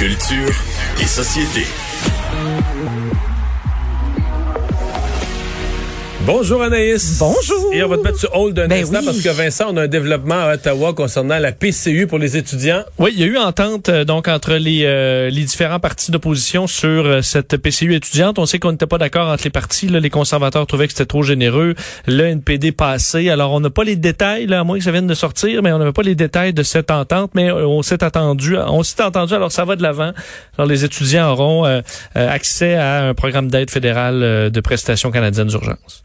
Culture et société. Bonjour Anaïs. Bonjour. Et on va te mettre sur hold d'un Ben instant oui. parce que Vincent, on a un développement à Ottawa concernant la PCU pour les étudiants. Oui, il y a eu entente euh, donc entre les, euh, les différents partis d'opposition sur euh, cette PCU étudiante. On sait qu'on n'était pas d'accord entre les partis. Là. Les conservateurs trouvaient que c'était trop généreux. Le NPD passé. Alors, on n'a pas les détails, là, à moins que ça vienne de sortir, mais on n'avait pas les détails de cette entente. Mais euh, on s'est attendu, on s'est entendu. Alors, ça va de l'avant. Alors, les étudiants auront euh, euh, accès à un programme d'aide fédérale euh, de prestations canadiennes d'urgence.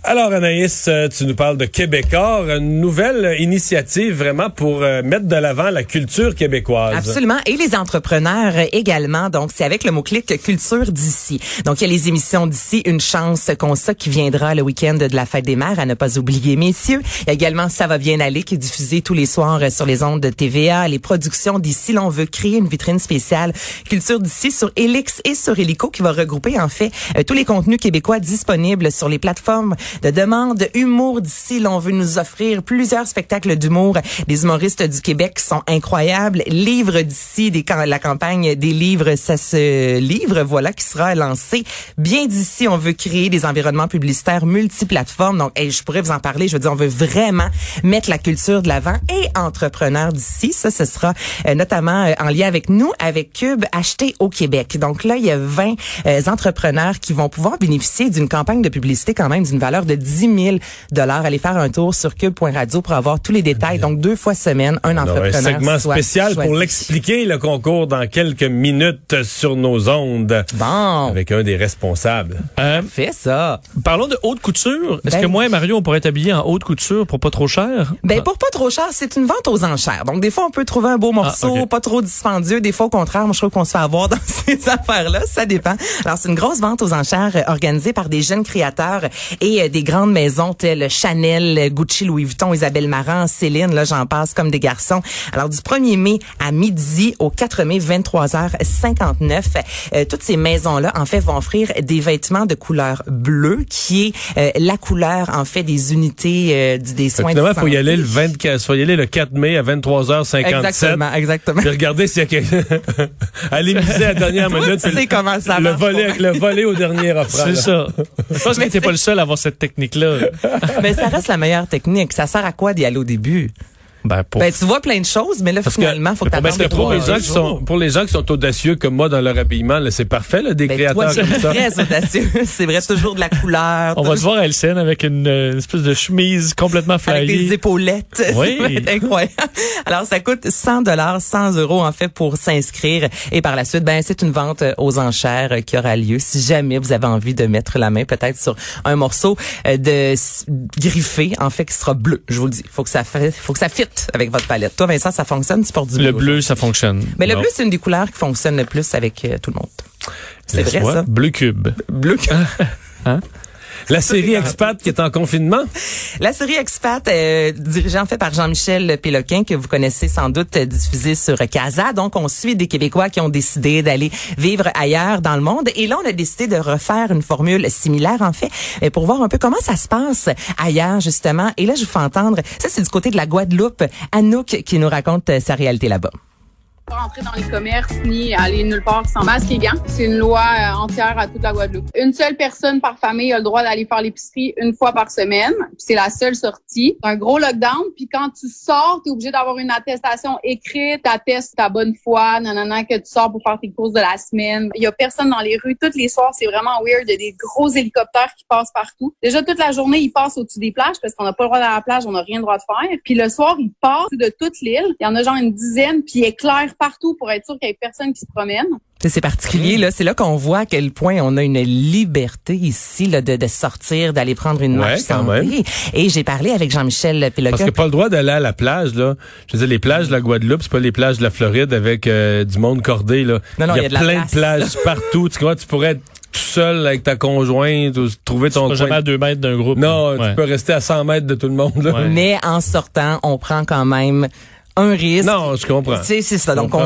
Alors Anaïs, euh, tu nous parles de Québécois, une nouvelle initiative vraiment pour euh, mettre de l'avant la culture québécoise. Absolument. Et les entrepreneurs également. Donc, c'est avec le mot-clic culture d'ici. Donc, il y a les émissions d'ici, une chance qu'on ça qui viendra le week-end de la fête des mères à ne pas oublier, messieurs. Il y a également Ça va bien aller qui est diffusé tous les soirs euh, sur les ondes de TVA. Les productions d'ici, là, on veut créer une vitrine spéciale culture d'ici sur Elix et sur Helico qui va regrouper, en fait, tous les contenus québécois disponibles sur les plateformes de demande. Humour d'ici, là, on veut nous offrir plusieurs spectacles d'humour. Les humoristes du Québec sont incroyables. Livres d'ici, la campagne des livres, ça se livre, voilà, qui sera lancée. Bien d'ici, on veut créer des environnements publicitaires multiplateformes. Donc, hey, je pourrais vous en parler. Je veux dire, on veut vraiment mettre la culture de l'avant et entrepreneurs d'ici. Ça, ce sera euh, notamment euh, en lien avec nous, avec Cube, acheté au Québec. Donc là, il y a 20 euh, entrepreneurs qui vont pouvoir bénéficier d'une campagne de publicité quand même d'une valeur de 10 000 dollars. Allez faire un tour sur cube.radio pour avoir tous les détails. Donc deux fois semaine, un Alors, entrepreneur un segment soit spécial pour l'expliquer le concours dans quelques minutes sur nos ondes Bon, avec un des responsables. Euh, fais ça. parlons de haute couture. Est-ce Ben- que moi et Mario, on pourrait être habillés en haute couture pour pas trop cher? Ben pour pas trop cher, c'est une vente aux enchères. Donc des fois on peut trouver un beau morceau, Ah, pas trop dispendieux. Des fois au contraire, moi je trouve qu'on se fait avoir dans ces affaires-là. Ça dépend. Alors c'est une grosse vente aux enchères euh, organisée par des jeunes créateurs et euh, des grandes maisons telles Chanel, Gucci, Louis Vuitton, Isabelle Marant, Céline. Là j'en passe comme des garçons. Alors du 1er mai à midi au 4 mai 23h59, euh, toutes ces maisons-là en fait vont offrir des vêtements de couleur bleue qui est euh, la couleur en fait des unités euh, du- des soins de Finalement, faut y aller le 24, faut y aller le 4 mai à 23h57. Exactement, exactement. Puis regardez s'il y a quelqu'un. Allez miser à la dernière minute. tu sais comment ça le marche, volet, pour le volet au dernier offrant. C'est ça. Je pense que t'es pas le seul à avoir cette technique-là. Mais ça reste la meilleure technique. Ça sert à quoi d'y aller au début? Ben, pour... Ben, tu vois plein de choses, mais là, Parce que- finalement, faut que que pour trois les gens qui sont pour les gens qui sont audacieux comme moi dans leur habillement, là, c'est parfait là, des Ben, créateurs toi, comme ça. très audacieux. C'est vrai, toujours de la couleur. On va se voir à LCN avec une, euh, une espèce de chemise complètement avec des flyée. épaulettes. Oui. Incroyable. Alors, ça coûte 100 dollars, 100 euros, en fait, pour s'inscrire. Et par la suite, ben, c'est une vente euh, aux enchères euh, qui aura lieu. Si jamais vous avez envie de mettre la main peut-être sur un morceau de griffé, en fait, qui sera bleu. Je vous le dis. Faut que ça fait, faut que ça fitte avec votre palette. Toi, Vincent, ça fonctionne, tu portes du bleu. Le bleu, ça fonctionne. Mais le bleu, c'est une des couleurs qui fonctionne le plus avec euh, tout le monde. C'est vrai, Laisse-moi. ça? Bleu cube. Bleu. La série Expat qui est en confinement? La série Expat, euh, dirigée en fait par Jean-Michel Péloquin, que vous connaissez sans doute, euh, diffusée sur Casa. Donc, on suit des Québécois qui ont décidé d'aller vivre ailleurs dans le monde. Et là, on a décidé de refaire une formule similaire, en fait, euh, pour voir un peu comment ça se passe ailleurs, justement. Et là, je vous fais entendre, ça, c'est du côté de la Guadeloupe, Anouk qui nous raconte euh, sa réalité là-bas. Rentrer dans les commerces ni aller nulle part sans masque et gants. C'est une loi euh, entière à toute la Guadeloupe. Une seule personne par famille a le droit d'aller faire l'épicerie une fois par semaine. C'est la seule sortie. Un gros lockdown. Puis quand tu sors, tu es obligé d'avoir une attestation écrite, t'attestes ta bonne foi, nanana, que tu sors pour faire tes courses de la semaine. Il y a personne dans les rues. Tous les soirs, c'est vraiment weird. Il y a des gros hélicoptères qui passent partout. Déjà, toute la journée, ils passent au-dessus des plages parce qu'on n'a pas le droit d'aller à la plage, on n'a rien le droit de faire. Puis le soir, ils passent de toute l'île. Il y en a genre une dizaine, puis ils éclairent partout pour être sûr qu'il y ait personne qui se promène. C'est particulier, là. C'est là qu'on voit à quel point on a une liberté ici, là, de, de sortir, d'aller prendre une Ouais, marche quand sans même. Et j'ai parlé avec Jean-Michel Parce Péloquin. que pas le droit d'aller à la plage, là. Je veux dire, les plages de la Guadeloupe, c'est pas les plages de la Floride avec euh, du monde cordé, là. Non, non, il y a, de plein place. de plages partout. Tu vois, tu pourrais être tout seul avec ta conjointe ou trouver ton Pas jamais coin. à deux mètres d'un groupe. Non, Ouais. tu peux rester à 100 mètres de tout le monde, là. Ouais. Mais en sortant, on prend quand même un risque. Non, je comprends. Tu c'est ça. Donc, on,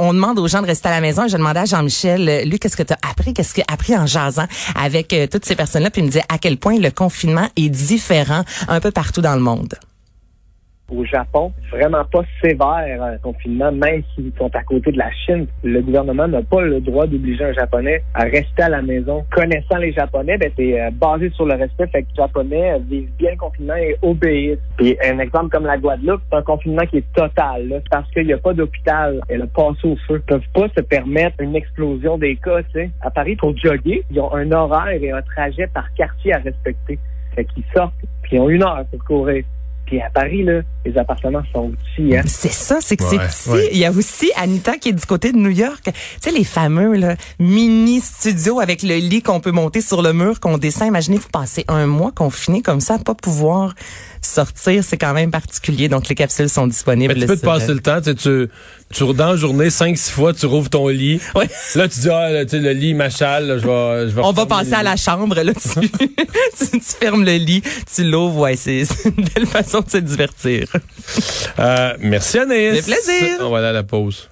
on demande aux gens de rester à la maison. Et je demandais à Jean-Michel, euh, lui, qu'est-ce que tu as appris? Qu'est-ce qu'il a appris en jasant avec euh, toutes ces personnes-là? Puis il me disait à quel point le confinement est différent un peu partout dans le monde. Au Japon, vraiment pas sévère un confinement, même s'ils sont à côté de la Chine. Le gouvernement n'a pas le droit d'obliger un Japonais à rester à la maison. Connaissant les Japonais, ben, c'est euh, basé sur le respect, fait que les Japonais vivent bien le confinement et obéissent. Puis un exemple comme la Guadeloupe, c'est un confinement qui est total, là, parce qu'il n'y a pas d'hôpital. Elle a passé au feu. Ils peuvent pas se permettre une explosion des cas. À Paris, pour jogger, ils ont un horaire et un trajet par quartier à respecter. Fait qu'ils sortent, puis ils ont une heure pour courir. Puis à Paris, là, les appartements sont petits. Hein? C'est ça, c'est que Ouais, c'est petit. ouais. Il y a aussi Anita qui est du côté de New York. Tu sais, les fameux là, mini studios avec le lit qu'on peut monter sur le mur, qu'on descend. Imaginez, vous passez un mois confiné comme ça, pas pouvoir sortir. C'est quand même particulier. Donc, les capsules sont disponibles. Mais tu peux te passer le temps, tu, sais, tu, tu dans la journée, cinq, six fois, tu rouvres ton lit. Là, tu dis, ah, là, tu sais, le lit m'achale, là, je vais, je vais On va passer à la chambre, là, tu, tu, tu fermes le lit, tu l'ouvres, ouais, c'est c'est une belle façon de se divertir. Euh, merci Anaïs. Fait plaisir. On va aller à la pause.